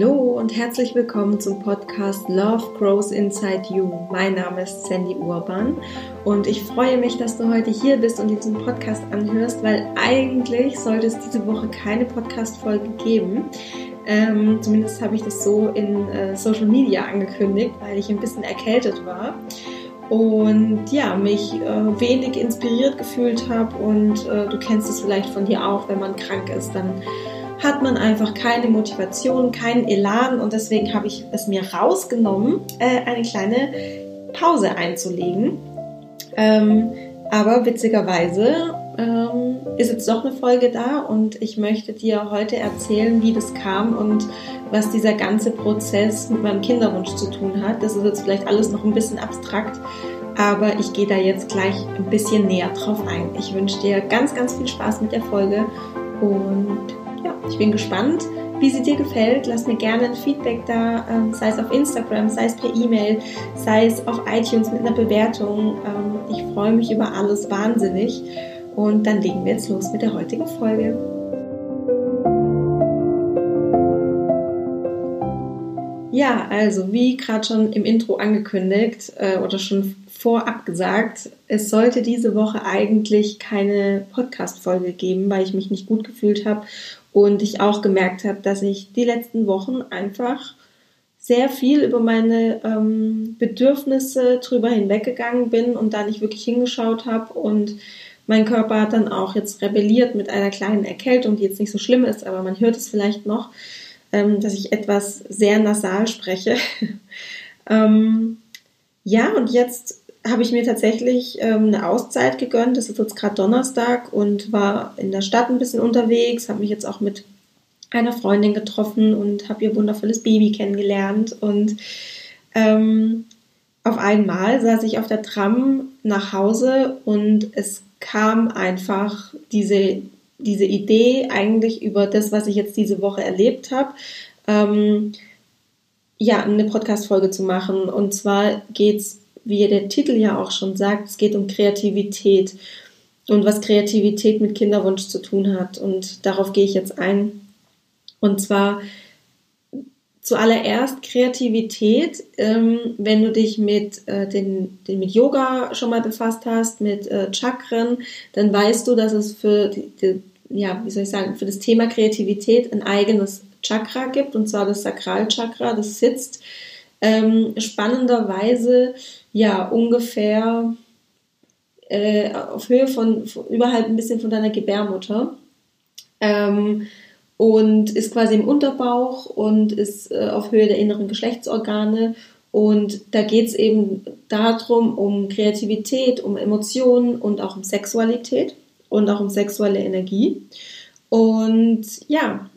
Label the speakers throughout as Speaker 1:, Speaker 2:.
Speaker 1: Hallo und herzlich willkommen zum Podcast Love Grows Inside You. Mein Name ist Sandy Urban und ich freue mich, dass du heute hier bist und diesen Podcast anhörst, weil eigentlich sollte es diese Woche keine Podcast-Folge geben. Ähm, zumindest habe ich das so in äh, Social Media angekündigt, weil ich ein bisschen erkältet war und ja, mich äh, wenig inspiriert gefühlt habe und äh, du kennst es vielleicht von dir auch, wenn man krank ist, dann hat man einfach keine Motivation, keinen Elan und deswegen habe ich es mir rausgenommen, äh, eine kleine Pause einzulegen. Ähm, aber witzigerweise ähm, ist jetzt doch eine Folge da und ich möchte dir heute erzählen, wie das kam und was dieser ganze Prozess mit meinem Kinderwunsch zu tun hat. Das ist jetzt vielleicht alles noch ein bisschen abstrakt, aber ich gehe da jetzt gleich ein bisschen näher drauf ein. Ich wünsche dir ganz, ganz viel Spaß mit der Folge und ja, ich bin gespannt, wie sie dir gefällt. Lass mir gerne ein Feedback da, ähm, sei es auf Instagram, sei es per E-Mail, sei es auf iTunes mit einer Bewertung. Ähm, ich freue mich über alles wahnsinnig. Und dann legen wir jetzt los mit der heutigen Folge. Ja, also wie gerade schon im Intro angekündigt äh, oder schon vorab gesagt, es sollte diese Woche eigentlich keine Podcast-Folge geben, weil ich mich nicht gut gefühlt habe und ich auch gemerkt habe, dass ich die letzten Wochen einfach sehr viel über meine ähm, Bedürfnisse drüber hinweggegangen bin und da nicht wirklich hingeschaut habe und mein Körper hat dann auch jetzt rebelliert mit einer kleinen Erkältung, die jetzt nicht so schlimm ist, aber man hört es vielleicht noch, ähm, dass ich etwas sehr nasal spreche. ähm, ja, und jetzt habe ich mir tatsächlich ähm, eine Auszeit gegönnt. Das ist jetzt gerade Donnerstag und war in der Stadt ein bisschen unterwegs, habe mich jetzt auch mit einer Freundin getroffen und habe ihr wundervolles Baby kennengelernt. Und ähm, auf einmal saß ich auf der Tram nach Hause und es kam einfach diese, diese Idee eigentlich über das, was ich jetzt diese Woche erlebt habe. Ähm, ja, eine Podcast-Folge zu machen. Und zwar geht es wie der Titel ja auch schon sagt, es geht um Kreativität und was Kreativität mit Kinderwunsch zu tun hat. Und darauf gehe ich jetzt ein. Und zwar zuallererst Kreativität, ähm, wenn du dich mit, äh, den, den, mit Yoga schon mal befasst hast, mit äh, Chakren, dann weißt du, dass es für die, die, ja, wie soll ich sagen, für das Thema Kreativität ein eigenes Chakra gibt, und zwar das Sakralchakra, das sitzt ähm, spannenderweise ja ungefähr äh, auf Höhe von, von, überhalb ein bisschen von deiner Gebärmutter ähm, und ist quasi im Unterbauch und ist äh, auf Höhe der inneren Geschlechtsorgane und da geht es eben darum, um Kreativität, um Emotionen und auch um Sexualität und auch um sexuelle Energie. Und ja,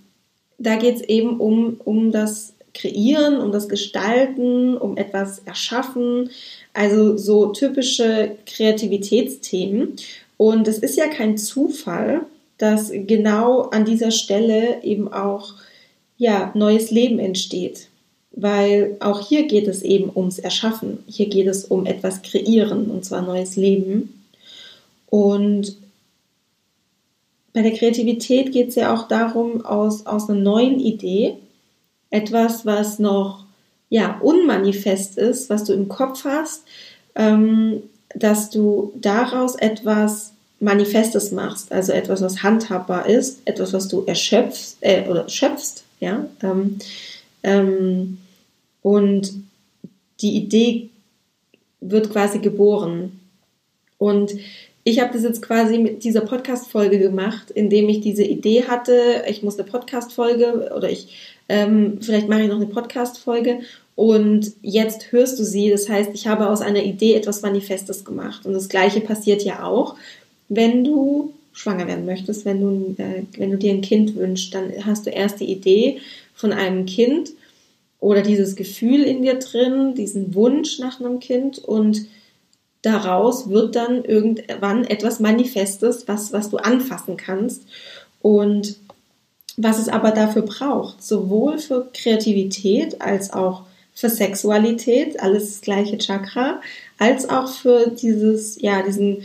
Speaker 1: da geht es eben um, um das Kreieren, um das Gestalten, um etwas erschaffen. Also so typische Kreativitätsthemen. Und es ist ja kein Zufall, dass genau an dieser Stelle eben auch ja, neues Leben entsteht. Weil auch hier geht es eben ums Erschaffen. Hier geht es um etwas kreieren, und zwar neues Leben. Und bei der Kreativität geht es ja auch darum, aus, aus einer neuen Idee etwas, was noch ja unmanifest ist, was du im Kopf hast, ähm, dass du daraus etwas Manifestes machst, also etwas, was handhabbar ist, etwas, was du erschöpfst äh, oder schöpfst, ja. Ähm, ähm, und die Idee wird quasi geboren. Und ich habe das jetzt quasi mit dieser Podcast-Folge gemacht, indem ich diese Idee hatte, ich muss eine Podcast-Folge oder ich ähm, vielleicht mache ich noch eine Podcast-Folge und jetzt hörst du sie. Das heißt, ich habe aus einer Idee etwas Manifestes gemacht. Und das Gleiche passiert ja auch, wenn du schwanger werden möchtest, wenn du, äh, wenn du dir ein Kind wünschst, dann hast du erst die Idee von einem Kind oder dieses Gefühl in dir drin, diesen Wunsch nach einem Kind und daraus wird dann irgendwann etwas Manifestes, was, was du anfassen kannst. Und was es aber dafür braucht, sowohl für Kreativität als auch für Sexualität, alles das gleiche Chakra, als auch für dieses, ja, diesen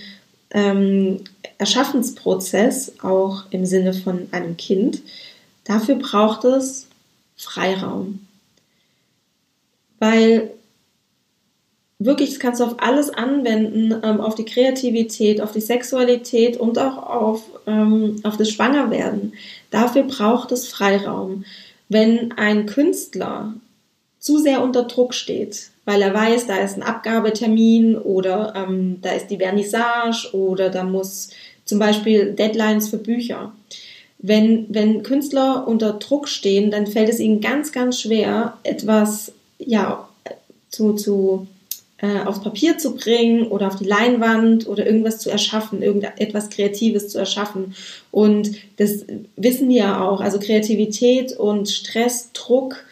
Speaker 1: ähm, Erschaffensprozess, auch im Sinne von einem Kind. Dafür braucht es Freiraum. Weil wirklich, das kannst du auf alles anwenden, ähm, auf die Kreativität, auf die Sexualität und auch auf, ähm, auf das Schwangerwerden. Dafür braucht es Freiraum. Wenn ein Künstler zu sehr unter Druck steht, weil er weiß, da ist ein Abgabetermin oder ähm, da ist die Vernissage oder da muss zum Beispiel Deadlines für Bücher. Wenn, wenn Künstler unter Druck stehen, dann fällt es ihnen ganz, ganz schwer, etwas ja, zu, zu äh, aufs Papier zu bringen oder auf die Leinwand oder irgendwas zu erschaffen, irgendetwas Kreatives zu erschaffen. Und das wissen wir ja auch. Also Kreativität und Stress, Druck,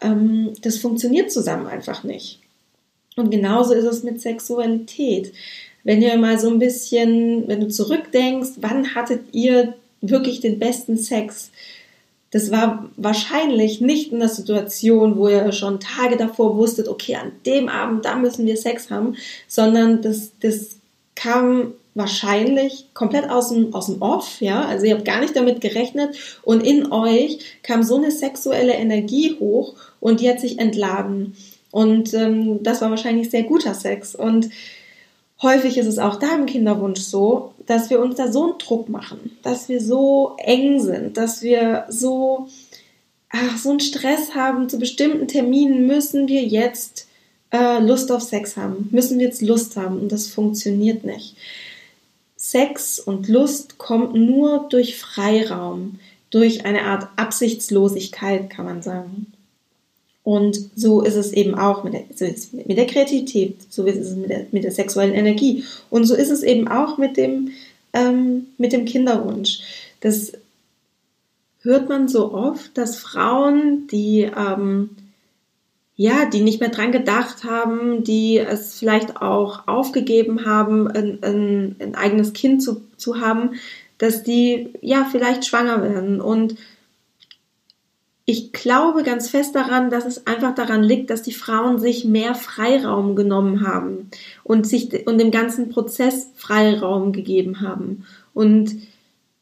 Speaker 1: ähm, das funktioniert zusammen einfach nicht. Und genauso ist es mit Sexualität. Wenn ihr mal so ein bisschen, wenn du zurückdenkst, wann hattet ihr wirklich den besten Sex? Das war wahrscheinlich nicht in der Situation, wo ihr schon Tage davor wusstet, okay, an dem Abend, da müssen wir Sex haben, sondern das, das kam wahrscheinlich komplett aus dem, aus dem Off, ja, also ihr habt gar nicht damit gerechnet und in euch kam so eine sexuelle Energie hoch und die hat sich entladen. Und ähm, das war wahrscheinlich sehr guter Sex. Und häufig ist es auch da im Kinderwunsch so, dass wir uns da so einen Druck machen, dass wir so eng sind, dass wir so, ach, so einen Stress haben. Zu bestimmten Terminen müssen wir jetzt äh, Lust auf Sex haben, müssen wir jetzt Lust haben und das funktioniert nicht. Sex und Lust kommt nur durch Freiraum, durch eine Art Absichtslosigkeit, kann man sagen. Und so ist es eben auch mit der, so mit der Kreativität, so ist es mit der, mit der sexuellen Energie. Und so ist es eben auch mit dem, ähm, mit dem Kinderwunsch. Das hört man so oft, dass Frauen, die ähm, ja, die nicht mehr dran gedacht haben, die es vielleicht auch aufgegeben haben, ein, ein, ein eigenes Kind zu, zu haben, dass die ja vielleicht schwanger werden und ich glaube ganz fest daran, dass es einfach daran liegt, dass die Frauen sich mehr Freiraum genommen haben und sich und dem ganzen Prozess Freiraum gegeben haben. Und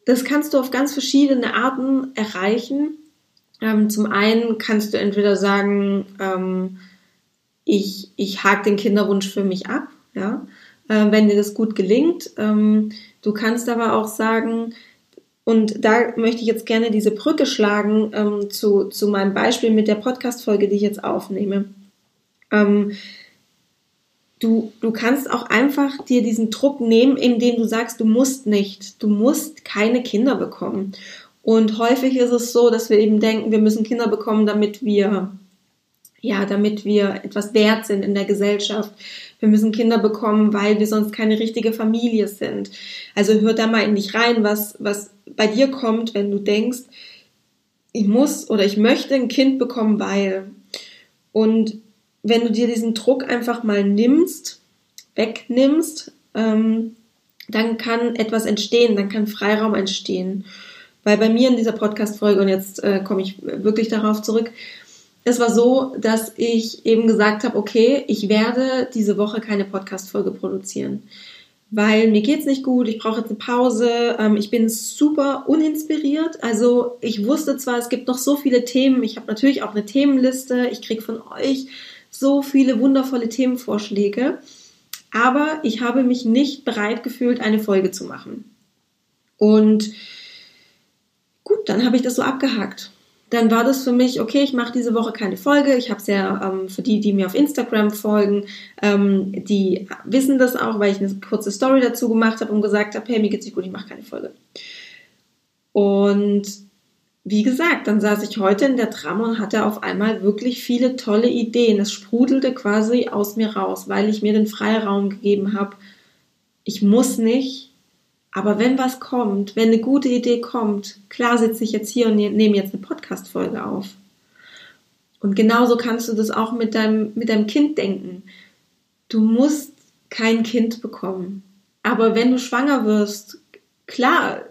Speaker 1: das kannst du auf ganz verschiedene Arten erreichen. Ähm, zum einen kannst du entweder sagen, ähm, ich, ich hake den Kinderwunsch für mich ab, ja, äh, wenn dir das gut gelingt. Ähm, du kannst aber auch sagen, und da möchte ich jetzt gerne diese Brücke schlagen ähm, zu, zu meinem Beispiel mit der Podcast-Folge, die ich jetzt aufnehme. Ähm, du, du kannst auch einfach dir diesen Druck nehmen, indem du sagst, du musst nicht, du musst keine Kinder bekommen. Und häufig ist es so, dass wir eben denken, wir müssen Kinder bekommen, damit wir, ja, damit wir etwas wert sind in der Gesellschaft. Wir müssen Kinder bekommen, weil wir sonst keine richtige Familie sind. Also hör da mal in dich rein, was, was bei dir kommt, wenn du denkst, ich muss oder ich möchte ein Kind bekommen, weil. Und wenn du dir diesen Druck einfach mal nimmst, wegnimmst, ähm, dann kann etwas entstehen, dann kann Freiraum entstehen. Weil bei mir in dieser Podcast-Folge, und jetzt äh, komme ich wirklich darauf zurück, es war so, dass ich eben gesagt habe, okay, ich werde diese Woche keine Podcast-Folge produzieren. Weil mir geht's nicht gut, ich brauche jetzt eine Pause, ähm, ich bin super uninspiriert. Also ich wusste zwar, es gibt noch so viele Themen, ich habe natürlich auch eine Themenliste, ich kriege von euch so viele wundervolle Themenvorschläge, aber ich habe mich nicht bereit gefühlt, eine Folge zu machen. Und gut, dann habe ich das so abgehakt dann war das für mich, okay, ich mache diese Woche keine Folge. Ich habe es ja ähm, für die, die mir auf Instagram folgen, ähm, die wissen das auch, weil ich eine kurze Story dazu gemacht habe und gesagt habe, hey, mir geht's nicht gut, ich mache keine Folge. Und wie gesagt, dann saß ich heute in der Tram und hatte auf einmal wirklich viele tolle Ideen. Es sprudelte quasi aus mir raus, weil ich mir den Freiraum gegeben habe. Ich muss nicht aber wenn was kommt, wenn eine gute Idee kommt, klar sitze ich jetzt hier und ne-, nehme jetzt eine Podcast-Folge auf. Und genauso kannst du das auch mit deinem, mit deinem Kind denken. Du musst kein Kind bekommen. Aber wenn du schwanger wirst, klar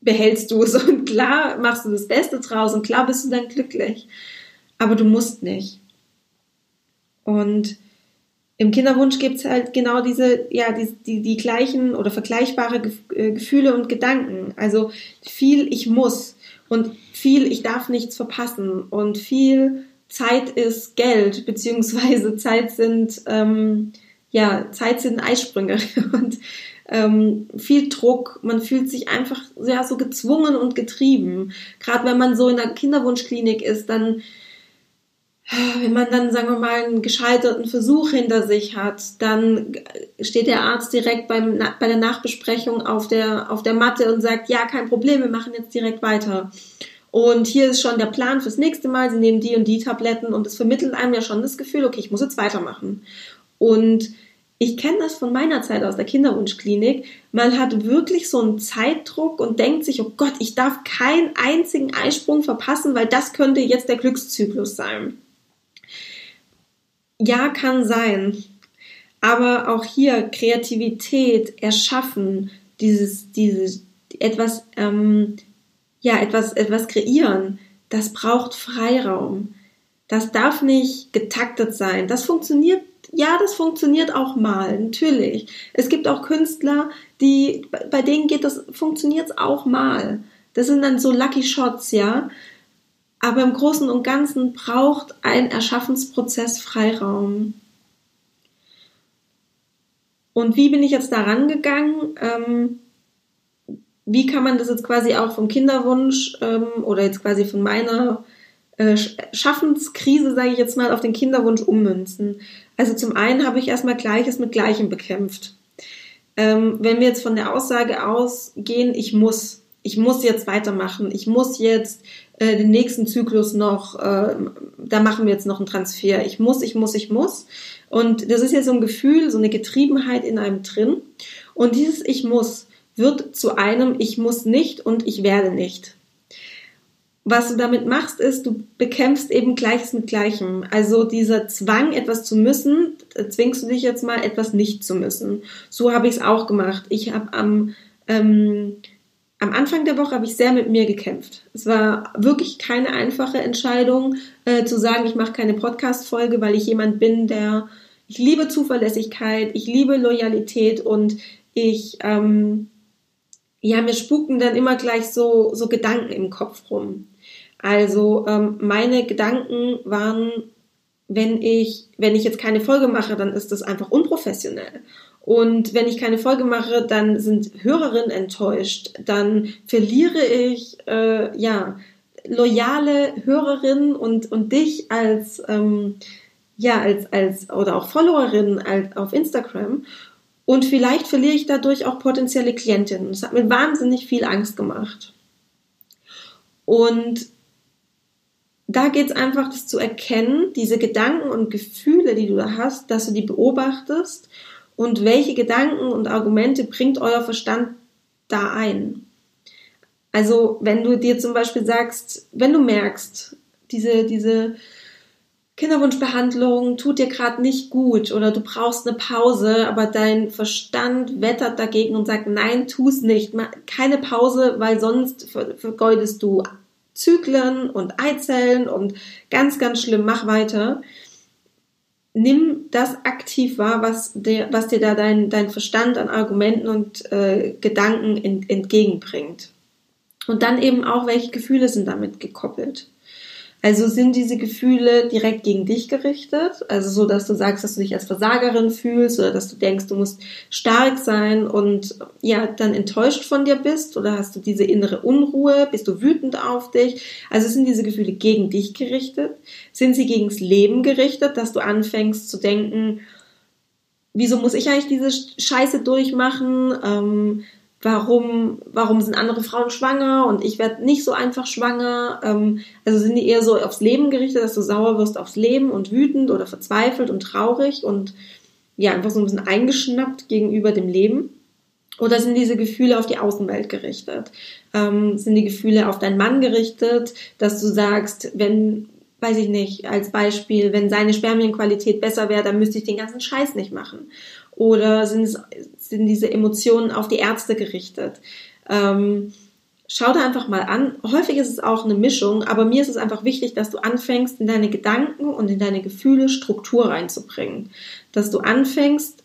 Speaker 1: behältst du es und klar machst du das Beste draus und klar bist du dann glücklich. Aber du musst nicht. Und im Kinderwunsch gibt es halt genau diese, ja, die, die, die gleichen oder vergleichbare äh, Gefühle und Gedanken. Also viel ich muss. Und viel, ich darf nichts verpassen. Und viel Zeit ist Geld, beziehungsweise Zeit sind, ähm, ja, Zeit sind Eisprünge. Und ähm, viel Druck, man fühlt sich einfach ja, so gezwungen und getrieben. Gerade wenn man so in der Kinderwunschklinik ist, dann wenn man dann, sagen wir mal, einen gescheiterten Versuch hinter sich hat, dann steht der Arzt direkt beim, bei der Nachbesprechung auf der, auf der Matte und sagt, ja, kein Problem, wir machen jetzt direkt weiter. Und hier ist schon der Plan fürs nächste Mal, sie nehmen die und die Tabletten und es vermittelt einem ja schon das Gefühl, okay, ich muss jetzt weitermachen. Und ich kenne das von meiner Zeit aus der Kinderwunschklinik. Man hat wirklich so einen Zeitdruck und denkt sich, oh Gott, ich darf keinen einzigen Eisprung verpassen, weil das könnte jetzt der Glückszyklus sein. Ja, kann sein. Aber auch hier Kreativität, Erschaffen, dieses, dieses etwas, ähm, ja, etwas, etwas kreieren, das braucht Freiraum. Das darf nicht getaktet sein. Das funktioniert, ja, das funktioniert auch mal, natürlich. Es gibt auch Künstler, die, bei denen geht das, funktioniert es auch mal. Das sind dann so Lucky Shots, ja. Aber im Großen und Ganzen braucht ein Erschaffensprozess Freiraum. Und wie bin ich jetzt da rangegangen? Ähm, wie kann man das jetzt quasi auch vom Kinderwunsch ähm, oder jetzt quasi von meiner äh, Schaffenskrise, sage ich jetzt mal, auf den Kinderwunsch ummünzen? Also zum einen habe ich erstmal Gleiches mit Gleichem bekämpft. Ähm, wenn wir jetzt von der Aussage ausgehen, ich muss, ich muss jetzt weitermachen, ich muss jetzt äh, den nächsten Zyklus noch, äh, da machen wir jetzt noch einen Transfer. Ich muss, ich muss, ich muss. Und das ist ja so ein Gefühl, so eine Getriebenheit in einem drin. Und dieses Ich muss wird zu einem Ich muss nicht und ich werde nicht. Was du damit machst, ist, du bekämpfst eben Gleiches mit Gleichem. Also dieser Zwang, etwas zu müssen, zwingst du dich jetzt mal, etwas nicht zu müssen. So habe ich es auch gemacht. Ich habe am ähm, am Anfang der Woche habe ich sehr mit mir gekämpft. Es war wirklich keine einfache Entscheidung, äh, zu sagen, ich mache keine Podcast-Folge, weil ich jemand bin, der ich liebe Zuverlässigkeit, ich liebe Loyalität und ich ähm, ja mir spuken dann immer gleich so so Gedanken im Kopf rum. Also ähm, meine Gedanken waren, wenn ich wenn ich jetzt keine Folge mache, dann ist das einfach unprofessionell und wenn ich keine Folge mache, dann sind Hörerinnen enttäuscht. Dann verliere ich äh, ja loyale Hörerinnen und und dich als ähm, ja als als oder auch Followerin als, auf Instagram. Und vielleicht verliere ich dadurch auch potenzielle Klientinnen. Das hat mir wahnsinnig viel Angst gemacht. Und da geht es einfach, das zu erkennen, diese Gedanken und Gefühle, die du da hast, dass du die beobachtest und welche Gedanken und Argumente bringt euer Verstand da ein? Also, wenn du dir zum Beispiel sagst, wenn du merkst, diese, diese Kinderwunschbehandlung tut dir gerade nicht gut oder du brauchst eine Pause, aber dein Verstand wettert dagegen und sagt, nein, tu es nicht. Keine Pause, weil sonst vergeudest du Zyklen und Eizellen und ganz, ganz schlimm, mach weiter nimm das aktiv wahr, was dir, was dir da dein, dein Verstand an Argumenten und äh, Gedanken ent, entgegenbringt. Und dann eben auch, welche Gefühle sind damit gekoppelt. Also sind diese Gefühle direkt gegen dich gerichtet, also so, dass du sagst, dass du dich als Versagerin fühlst oder dass du denkst, du musst stark sein und ja, dann enttäuscht von dir bist oder hast du diese innere Unruhe, bist du wütend auf dich? Also sind diese Gefühle gegen dich gerichtet? Sind sie gegens Leben gerichtet, dass du anfängst zu denken, wieso muss ich eigentlich diese Scheiße durchmachen? Ähm, warum, warum sind andere Frauen schwanger und ich werde nicht so einfach schwanger. Ähm, also sind die eher so aufs Leben gerichtet, dass du sauer wirst aufs Leben und wütend oder verzweifelt und traurig und ja, einfach so ein bisschen eingeschnappt gegenüber dem Leben. Oder sind diese Gefühle auf die Außenwelt gerichtet? Ähm, sind die Gefühle auf deinen Mann gerichtet, dass du sagst, wenn, weiß ich nicht, als Beispiel, wenn seine Spermienqualität besser wäre, dann müsste ich den ganzen Scheiß nicht machen? Oder sind, sind diese Emotionen auf die Ärzte gerichtet? Ähm, schau da einfach mal an. Häufig ist es auch eine Mischung, aber mir ist es einfach wichtig, dass du anfängst, in deine Gedanken und in deine Gefühle Struktur reinzubringen. Dass du anfängst,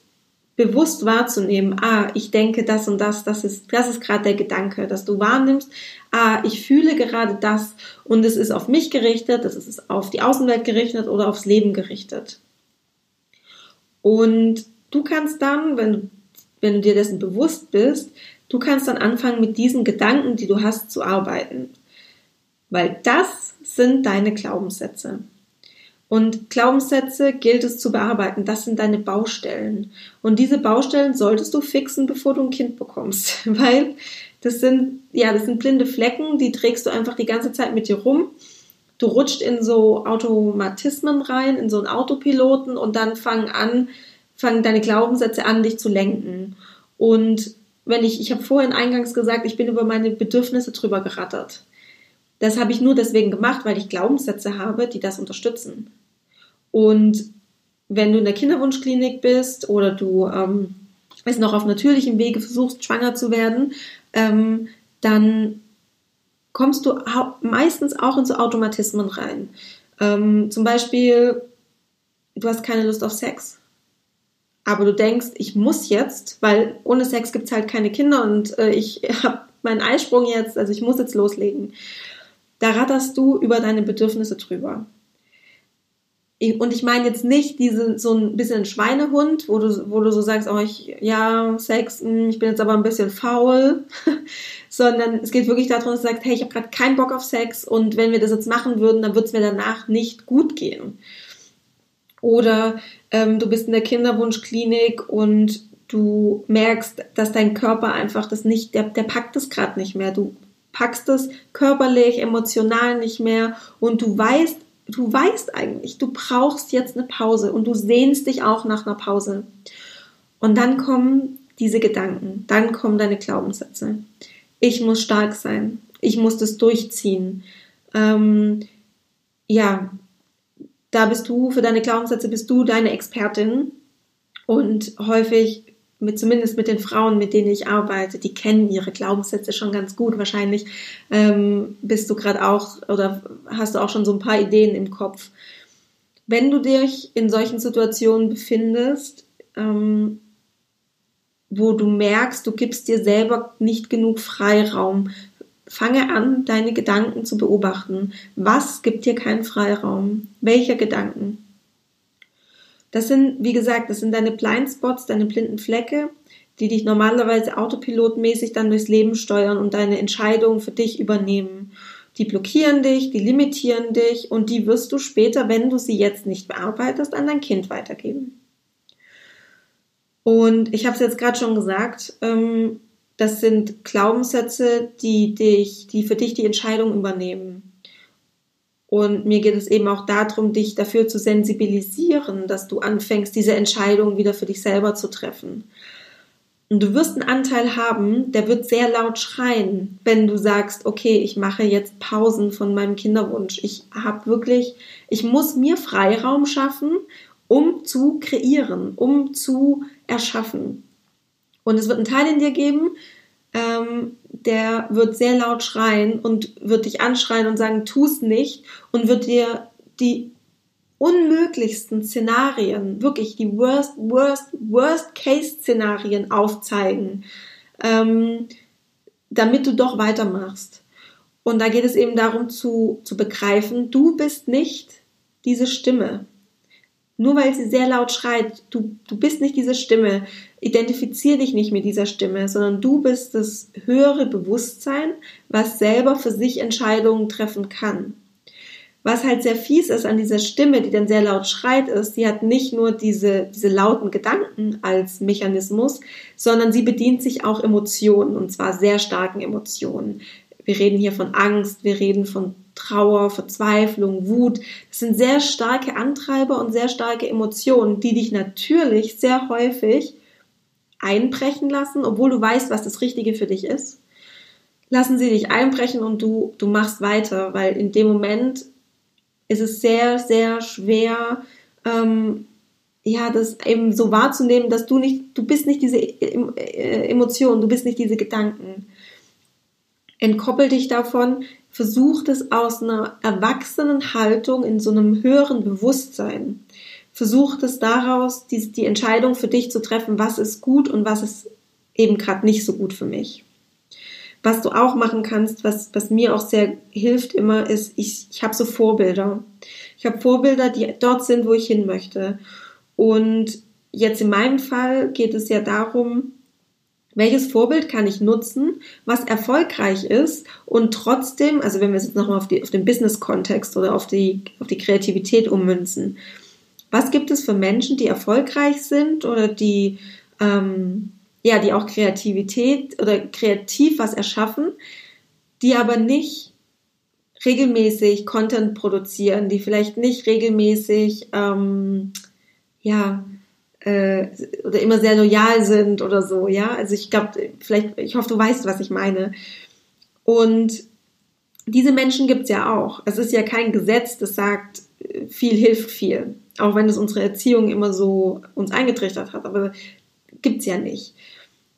Speaker 1: bewusst wahrzunehmen, ah, ich denke das und das, das ist, das ist gerade der Gedanke, dass du wahrnimmst, ah, ich fühle gerade das und es ist auf mich gerichtet, es ist auf die Außenwelt gerichtet oder aufs Leben gerichtet. Und du kannst dann, wenn, wenn du dir dessen bewusst bist, du kannst dann anfangen, mit diesen Gedanken, die du hast, zu arbeiten. Weil das sind deine Glaubenssätze. Und Glaubenssätze gilt es zu bearbeiten. Das sind deine Baustellen. Und diese Baustellen solltest du fixen, bevor du ein Kind bekommst. Weil das sind, ja, das sind blinde Flecken, die trägst du einfach die ganze Zeit mit dir rum. Du rutscht in so Automatismen rein, in so einen Autopiloten und dann fangen an, fangen deine Glaubenssätze an, dich zu lenken. Und wenn ich, ich habe vorhin eingangs gesagt, ich bin über meine Bedürfnisse drüber gerattert. Das habe ich nur deswegen gemacht, weil ich Glaubenssätze habe, die das unterstützen. Und wenn du in der Kinderwunschklinik bist oder du ähm, es noch auf natürlichem Wege versuchst, schwanger zu werden, ähm, dann kommst du meistens auch in so Automatismen rein. Ähm, zum Beispiel, du hast keine Lust auf Sex. Aber du denkst, ich muss jetzt, weil ohne Sex gibt es halt keine Kinder und äh, ich habe meinen Eisprung jetzt, also ich muss jetzt loslegen. Da ratterst du über deine Bedürfnisse drüber. Und ich meine jetzt nicht diese, so ein bisschen Schweinehund, wo du, wo du so sagst, oh, ich, ja, Sex, hm, ich bin jetzt aber ein bisschen faul, sondern es geht wirklich darum, dass du sagst, hey, ich habe gerade keinen Bock auf Sex und wenn wir das jetzt machen würden, dann wird es mir danach nicht gut gehen. Oder ähm, du bist in der Kinderwunschklinik und du merkst, dass dein Körper einfach das nicht, der, der packt es gerade nicht mehr. Du packst es körperlich, emotional nicht mehr und du weißt, du weißt eigentlich, du brauchst jetzt eine Pause und du sehnst dich auch nach einer Pause. Und dann kommen diese Gedanken, dann kommen deine Glaubenssätze. Ich muss stark sein, ich muss das durchziehen. Ähm, ja, da bist du, für deine Glaubenssätze bist du deine Expertin. Und häufig mit zumindest mit den Frauen, mit denen ich arbeite, die kennen ihre Glaubenssätze schon ganz gut. Wahrscheinlich ähm, bist du gerade auch oder hast du auch schon so ein paar Ideen im Kopf. Wenn du dich in solchen Situationen befindest, ähm, wo du merkst, du gibst dir selber nicht genug Freiraum, fange an, deine Gedanken zu beobachten. Was gibt dir keinen Freiraum? Welche Gedanken? Das sind, wie gesagt, das sind deine Blindspots, deine blinden Flecke, die dich normalerweise autopilotmäßig dann durchs Leben steuern und deine Entscheidungen für dich übernehmen. Die blockieren dich, die limitieren dich und die wirst du später, wenn du sie jetzt nicht bearbeitest, an dein Kind weitergeben. Und ich habe es jetzt gerade schon gesagt, ähm, das sind Glaubenssätze, die dich, die für dich die Entscheidung übernehmen. Und mir geht es eben auch darum, dich dafür zu sensibilisieren, dass du anfängst, diese Entscheidung wieder für dich selber zu treffen. Und du wirst einen Anteil haben, der wird sehr laut schreien, wenn du sagst, okay, ich mache jetzt Pausen von meinem Kinderwunsch. Ich habe wirklich, ich muss mir Freiraum schaffen, um zu kreieren, um zu erschaffen. Und es wird einen Teil in dir geben, ähm, der wird sehr laut schreien und wird dich anschreien und sagen, tu's nicht und wird dir die unmöglichsten Szenarien, wirklich die worst, worst, worst case Szenarien aufzeigen, ähm, damit du doch weitermachst. Und da geht es eben darum zu, zu begreifen, du bist nicht diese Stimme. Nur weil sie sehr laut schreit, du, du bist nicht diese Stimme. Identifizier dich nicht mit dieser Stimme, sondern du bist das höhere Bewusstsein, was selber für sich Entscheidungen treffen kann. Was halt sehr fies ist an dieser Stimme, die dann sehr laut schreit, ist, sie hat nicht nur diese, diese lauten Gedanken als Mechanismus, sondern sie bedient sich auch Emotionen, und zwar sehr starken Emotionen. Wir reden hier von Angst, wir reden von Trauer, Verzweiflung, Wut. Das sind sehr starke Antreiber und sehr starke Emotionen, die dich natürlich sehr häufig einbrechen lassen, obwohl du weißt, was das Richtige für dich ist. Lassen sie dich einbrechen und du, du machst weiter, weil in dem Moment ist es sehr, sehr schwer, ähm, ja, das eben so wahrzunehmen, dass du nicht, du bist nicht diese äh, Emotionen, du bist nicht diese Gedanken. Entkoppel dich davon, versucht es aus einer erwachsenen Haltung in so einem höheren Bewusstsein. Versuch das daraus, die, die Entscheidung für dich zu treffen, was ist gut und was ist eben gerade nicht so gut für mich. Was du auch machen kannst, was, was mir auch sehr hilft immer, ist, ich, ich habe so Vorbilder. Ich habe Vorbilder, die dort sind, wo ich hin möchte. Und jetzt in meinem Fall geht es ja darum, welches Vorbild kann ich nutzen, was erfolgreich ist und trotzdem, also wenn wir jetzt nochmal auf, auf den Business-Kontext oder auf die, auf die Kreativität ummünzen, was gibt es für Menschen, die erfolgreich sind oder die, ähm, ja, die auch Kreativität oder kreativ was erschaffen, die aber nicht regelmäßig Content produzieren, die vielleicht nicht regelmäßig, ähm, ja, äh, oder immer sehr loyal sind oder so, ja. Also ich glaube, vielleicht, ich hoffe, du weißt, was ich meine. Und diese Menschen gibt's ja auch. Es ist ja kein Gesetz, das sagt, viel hilft viel. Auch wenn es unsere Erziehung immer so uns eingetrichtert hat, aber gibt's ja nicht.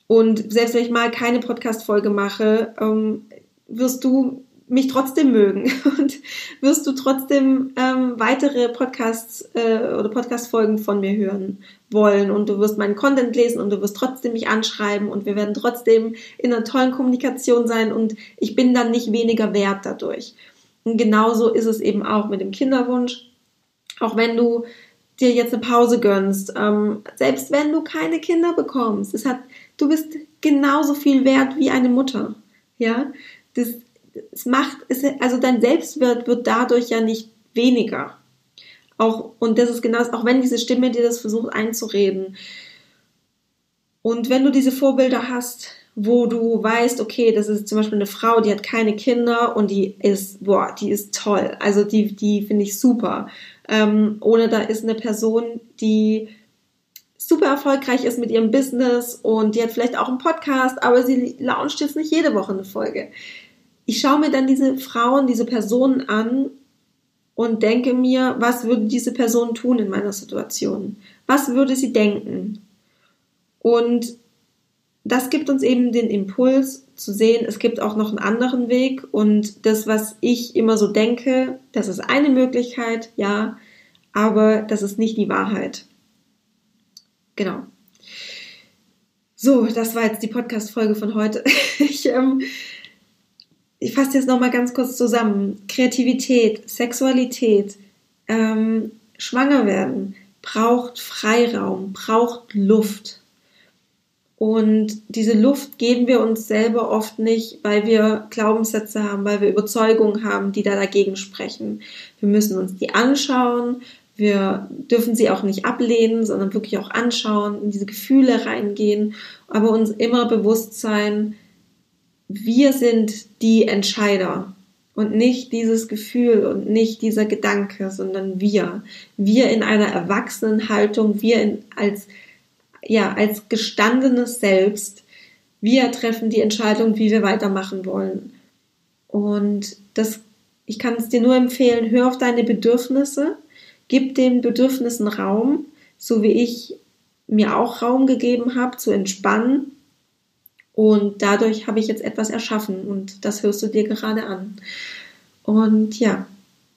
Speaker 1: Und selbst wenn ich mal keine Podcast-Folge mache, ähm, wirst du mich trotzdem mögen und wirst du trotzdem ähm, weitere Podcasts äh, oder Podcast-Folgen von mir hören wollen und du wirst meinen Content lesen und du wirst trotzdem mich anschreiben und wir werden trotzdem in einer tollen Kommunikation sein und ich bin dann nicht weniger wert dadurch. Und genauso ist es eben auch mit dem Kinderwunsch. Auch wenn du dir jetzt eine Pause gönnst, ähm, selbst wenn du keine Kinder bekommst, es hat, du bist genauso viel wert wie eine Mutter. Ja, das es macht, es, also dein Selbstwert wird dadurch ja nicht weniger. Auch, und das ist genau, auch wenn diese Stimme dir das versucht einzureden. Und wenn du diese Vorbilder hast, wo du weißt, okay, das ist zum Beispiel eine Frau, die hat keine Kinder und die ist, boah, die ist toll. Also die, die finde ich super. Ähm, oder da ist eine Person, die super erfolgreich ist mit ihrem Business und die hat vielleicht auch einen Podcast, aber sie launcht jetzt nicht jede Woche eine Folge ich schaue mir dann diese Frauen, diese Personen an und denke mir, was würde diese Person tun in meiner Situation? Was würde sie denken? Und das gibt uns eben den Impuls zu sehen, es gibt auch noch einen anderen Weg und das, was ich immer so denke, das ist eine Möglichkeit, ja, aber das ist nicht die Wahrheit. Genau. So, das war jetzt die Podcast-Folge von heute. Ich ähm, ich fasse jetzt nochmal ganz kurz zusammen. Kreativität, Sexualität, ähm, schwanger werden braucht Freiraum, braucht Luft. Und diese Luft geben wir uns selber oft nicht, weil wir Glaubenssätze haben, weil wir Überzeugungen haben, die da dagegen sprechen. Wir müssen uns die anschauen. Wir dürfen sie auch nicht ablehnen, sondern wirklich auch anschauen, in diese Gefühle reingehen, aber uns immer bewusst sein, wir sind die Entscheider und nicht dieses Gefühl und nicht dieser Gedanke, sondern wir. Wir in einer erwachsenen Haltung, wir in, als, ja, als gestandenes Selbst. Wir treffen die Entscheidung, wie wir weitermachen wollen. Und das, ich kann es dir nur empfehlen, hör auf deine Bedürfnisse, gib den Bedürfnissen Raum, so wie ich mir auch Raum gegeben habe, zu entspannen und dadurch habe ich jetzt etwas erschaffen und das hörst du dir gerade an. Und ja,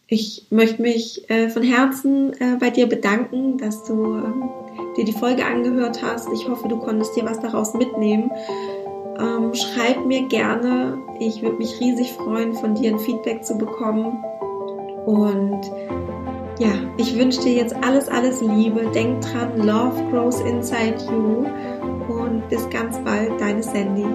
Speaker 1: ich möchte mich äh, von Herzen äh, bei dir bedanken, dass du äh, dir die Folge angehört hast. Ich hoffe, du konntest dir was daraus mitnehmen. Ähm, schreib mir gerne. Ich würde mich riesig freuen, von dir ein Feedback zu bekommen. Und ja, ich wünsche dir jetzt alles, alles Liebe. Denk dran, Love grows inside you und bis ganz bald, deine Sandy.